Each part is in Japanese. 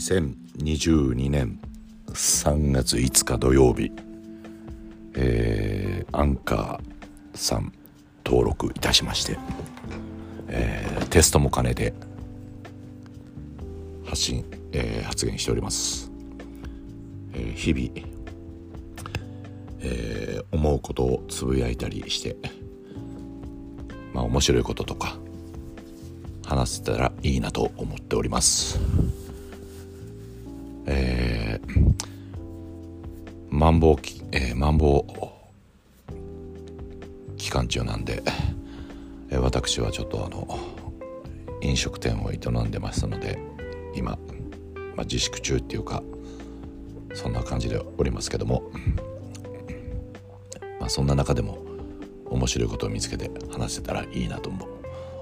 2022年3月5日土曜日、えー、アンカーさん登録いたしまして、えー、テストも兼ねて発信、えー、発言しております、えー、日々、えー、思うことをつぶやいたりしてまあ面白いこととか話せたらいいなと思っております。えー、マンボウ、えー、マンボウ期間中なんで、えー、私はちょっとあの飲食店を営んでますので今、まあ、自粛中っていうかそんな感じでおりますけども、まあ、そんな中でも面白いことを見つけて話せたらいいなと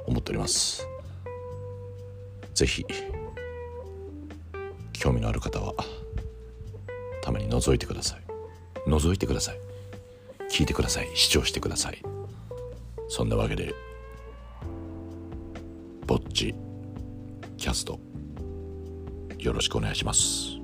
思っております。ぜひ興味のある方はたまに覗いてください。覗いてください。聞いてください。視聴してください。そんなわけでぼっちキャストよろしくお願いします。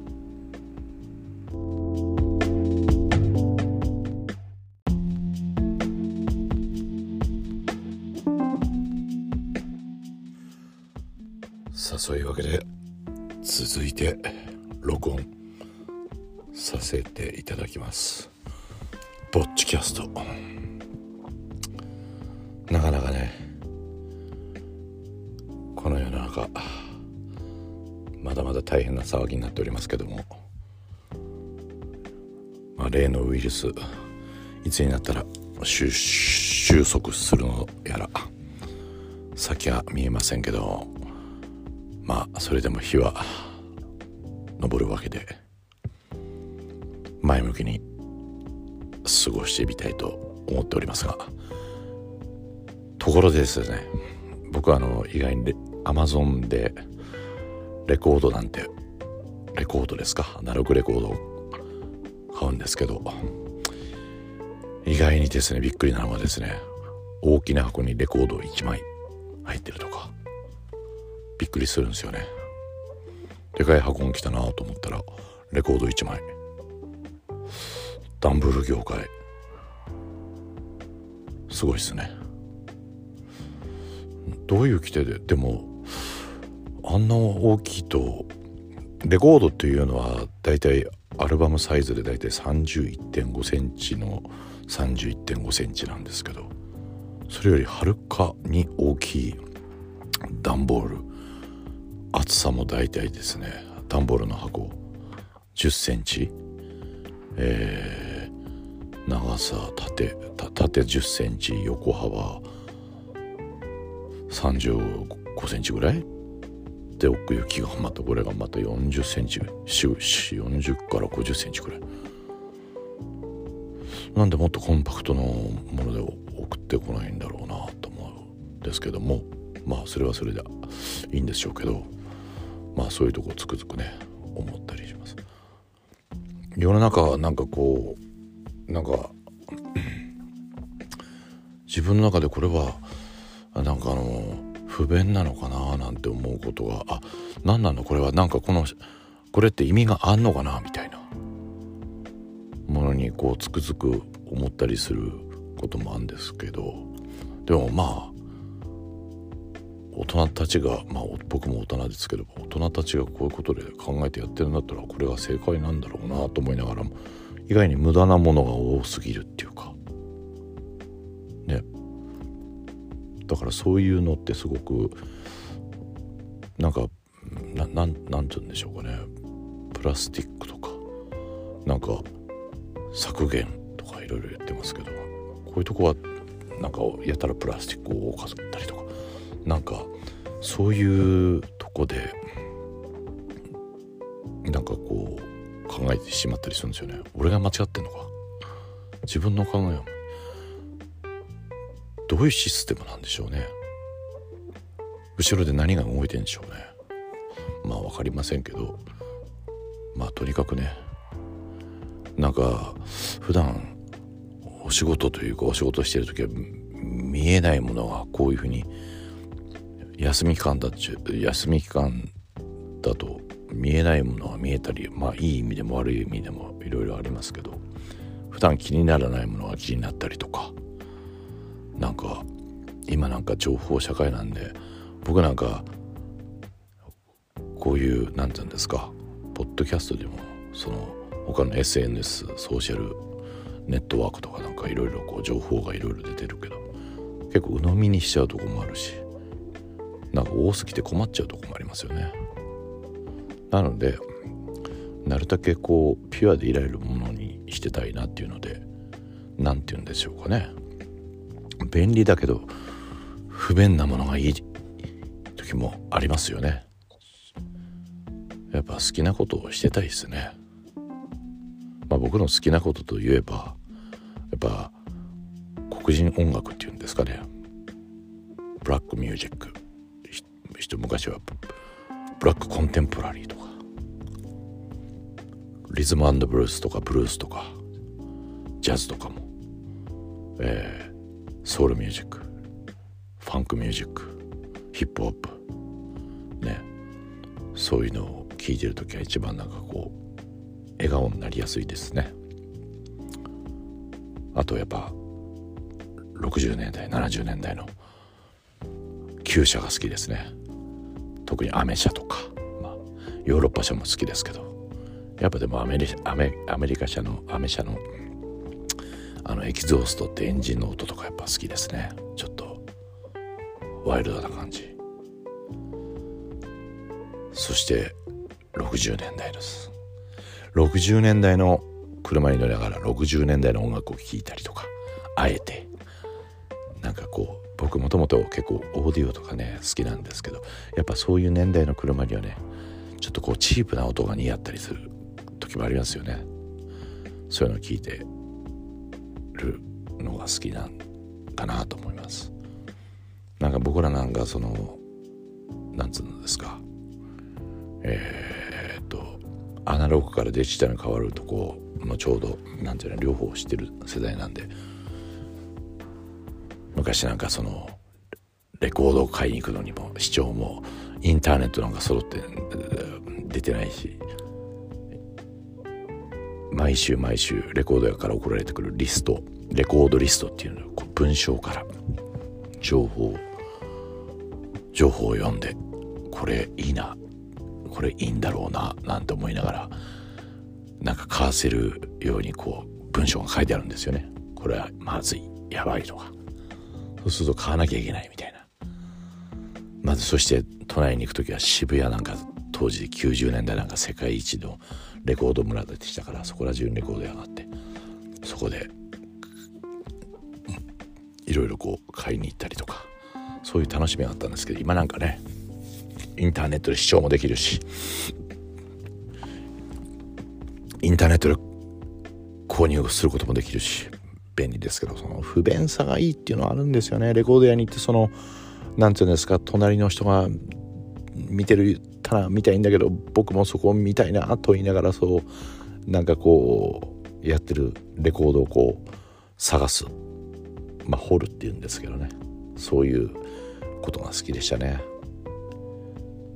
さあそういうわけで続いて録音させていただきます。ぼっちキャスト。なかなかねこの世の中まだまだ大変な騒ぎになっておりますけども、まあ、例のウイルスいつになったら収束するのやら先は見えませんけどまあそれでも日は昇るわけで前向きに過ごしてみたいと思っておりますがところでですね僕はあの意外にアマゾンでレコードなんてレコードですか？アナログレコードを買うんですけど意外にですねびっくりなのはですね大きな箱にレコード1枚入ってるとかびっくりするんですよね。でかい箱が来たなと思ったらレコード1枚。ダンブル業界。すごいっすね。どういう規定で？でもあんな大きいとレコードっていうのはだいたいアルバムサイズでだいたい31.5センチの31.5センチなんですけどそれよりはるかに大きい段ボール。厚さも大体ですね段ボールの箱1 0センチえー、長さ縦縦1 0センチ横幅35センチぐらい？で奥行きがまたこれがまた40センチ40から50センチぐらい。なんでもっとコンパクトなもので送ってこないんだろうなと思うんですけどもまあそれはそれでいいんでしょうけどまあそういうとこつくづくね思ったりします。世の中なんかこうなんか自分の中でこれはなんかあの不便なのかななんて思うことがあ何なの？これはなんかこのこれって意味があんのかなみたいな。ものにこうつくづく思ったりすることもあるんですけど。でもまあ大人たちがまあ僕も大人ですけど大人たちがこういうことで考えてやってるんだったらこれが正解なんだろうなと思いながらも意外に無駄なものが多すぎるっていうか。ね。だからそういうのってすごくなんかななんなんて言うんでしょうかね。プラスティックとかなんか削減とかいろいろ言ってますけどこういうとこはなんかやたらプラスチックを多かったりとか。なんかそういうとこでなんかこう考えてしまったりするんですよね。俺が間違ってんのか。自分の考えはどういうシステムなんでしょうね。後ろで何が動いてんでしょうね。まあ分かりませんけど。まあとにかくね。なんか普段お仕事というかお仕事してる時は見えないものがこういうふうに休み期間だっちゅ休み期間だと見えないものは見えたりまあいい意味でも悪い意味でもいろいろありますけど普段気にならないものが気になったりとかなんか今なんか情報社会なんで僕なんかこういう何て言うんですかポッドキャストでもその他の SNS ソーシャルネットワークとかなんかいろいろ情報がいろいろ出てるけど結構鵜呑みにしちゃうとこもあるしなんか多すぎて困っちゃうとこもありますよね。なのでなるだけこうピュアでいられるものにしてたいなっていうので何て言うんでしょうかね。便利だけど不便なものがいい時もありますよね。やっぱ好きなことをしてたいですね。まあ僕の好きなことといえばやっぱ黒人音楽っていうんですかね。ブラックミュージック。一昔はブラックコンテンポラリーとかリズムブルースとかブルースとかジャズとかも、えー、ソウルミュージックファンクミュージックヒップホップねそういうのを聴いてる時は一番なんかこう笑顔になりやすいですね。あとやっぱ60年代70年代の旧車が好きですね。特にアメ車とか、まあ、ヨーロッパ車も好きですけどやっぱでもアメリアメアメリカ車のアメ車のあのエキゾーストってエンジンの音とかやっぱ好きですね。ちょっとワイルドな感じ。そして60年代です。60年代の車に乗りながら60年代の音楽を聴いたりとかもともと結構オーディオとかね好きなんですけどやっぱそういう年代の車にはねちょっとこうチープな音が似合ったりする時もありますよね。そういうのを聞いてるのが好きなんかなと思います。なんか僕らなんかそのなんつうんですか。えー、っとアナログからデジタルに変わるとこのちょうどなんていうの両方知ってる世代なんで昔なんかそのレコードを買いに行くのにも視聴もインターネットなんか揃って出てないし毎週毎週レコード屋から送られてくるリストレコードリストっていうのを文章から情報情報を読んでこれいいなこれいいんだろうななんて思いながらなんか買わせるようにこう文章が書いてあるんですよね。これはまずいやばいとか。そうすると買わなきゃいけないみたいな。まずそして都内に行く時は渋谷なんか当時90年代なんか世界一のレコード村でしたからそこら中にレコード屋があってそこでいろいろこう買いに行ったりとかそういう楽しみがあったんですけど今なんかねインターネットで視聴もできるしインターネットで購入することもできるし便利ですけどその不便さがいいっていうのはあるんですよね。レコード屋に行ってその何て言うんですか隣の人が見てるたら見たいんだけど僕もそこを見たいなと言いながらそうなんかこうやってるレコードをこう探すまあ掘るっていうんですけどね。そういうことが好きでしたね。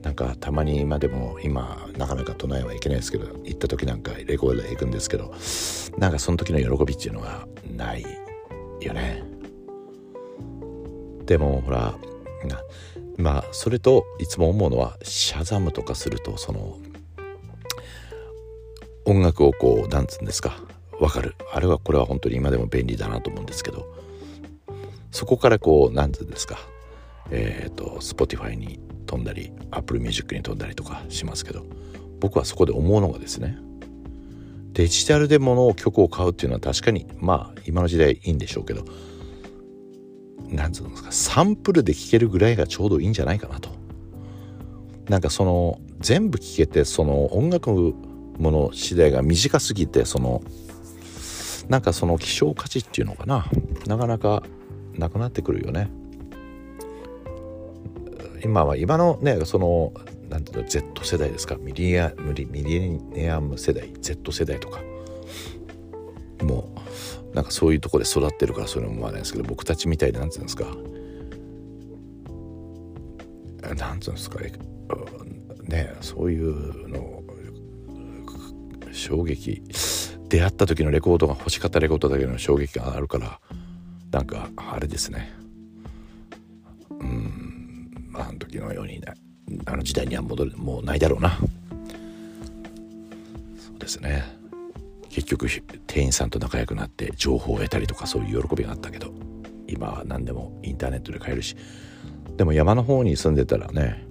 なんかたまに今でも今なかなか都内は行けないですけど行った時なんかレコードで行くんですけどなんかその時の喜びっていうのがないよね。でもほらまあそれといつも思うのはシャザムとかするとその音楽をこうなんつうんですかわかる。あれはこれは本当に今でも便利だなと思うんですけどそこからこうなんつうんですかえっ、ー、と Spotify に飛んだり Apple Music に飛んだりとかしますけど僕はそこで思うのがですねデジタルで物を曲を買うっていうのは確かにまあ今の時代いいんでしょうけどなんつうんですかサンプルで聴けるぐらいがちょうどいいんじゃないかなと。なんかその全部聴けてその音楽もの次第が短すぎてそのなんかその希少価値っていうのかな。なかなかなくなってくるよね。今は今のねそのなんていうの Z 世代ですか。ミリアミリミリネアム世代 Z 世代とか。もうなんかそういうとこで育ってるからそういうのも思わないですけど僕たちみたいでなんていうんですか。なんつうんですか。ねそういうの衝撃。出会った時のレコードが欲しかったレコードだけの衝撃があるからなんかあれですね。時のように、あの時代には戻るもうないだろうな。そうですね。結局店員さんと仲良くなって情報を得たりとかそういう喜びがあったけど今は何でもインターネットで買えるし。でも山の方に住んでたらね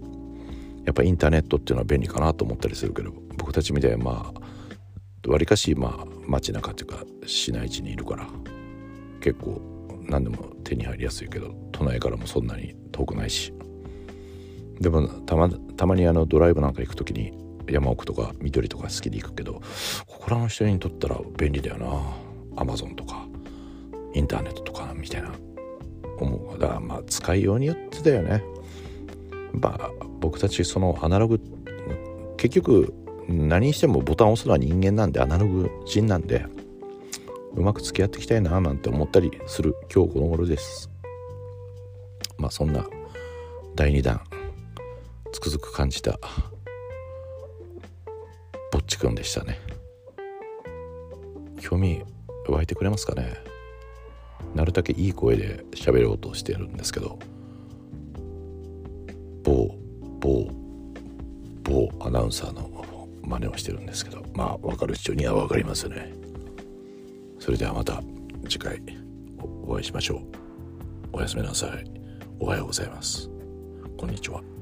やっぱインターネットっていうのは便利かなと思ったりするけど僕たちみたいにまあわりかしまあ街中っていうか市内地にいるから結構何でも手に入りやすいけど都内からもそんなに遠くないし。でもたまたまにあのドライブなんか行く時に山奥とか緑とか好きで行くけどここらの人にとったら便利だよな。アマゾンとかインターネットとかみたいな。思う。だからまあ使いようによってだよね。まあ僕たちそのアナログ結局何にしてもボタンを押すのは人間なんでアナログ人なんでうまく付き合っていきたいななんて思ったりする今日この頃です。まあそんな第2弾。つくづく感じた。ぼっちくんでしたね。興味湧いてくれますかね。なるだけいい声で喋ろうとしてるんですけど。某某某アナウンサーの真似をしてるんですけど。まあ分かる人には分かりますよね。それではまた次回お会いしましょう。おやすみなさい。おはようございます。こんにちは。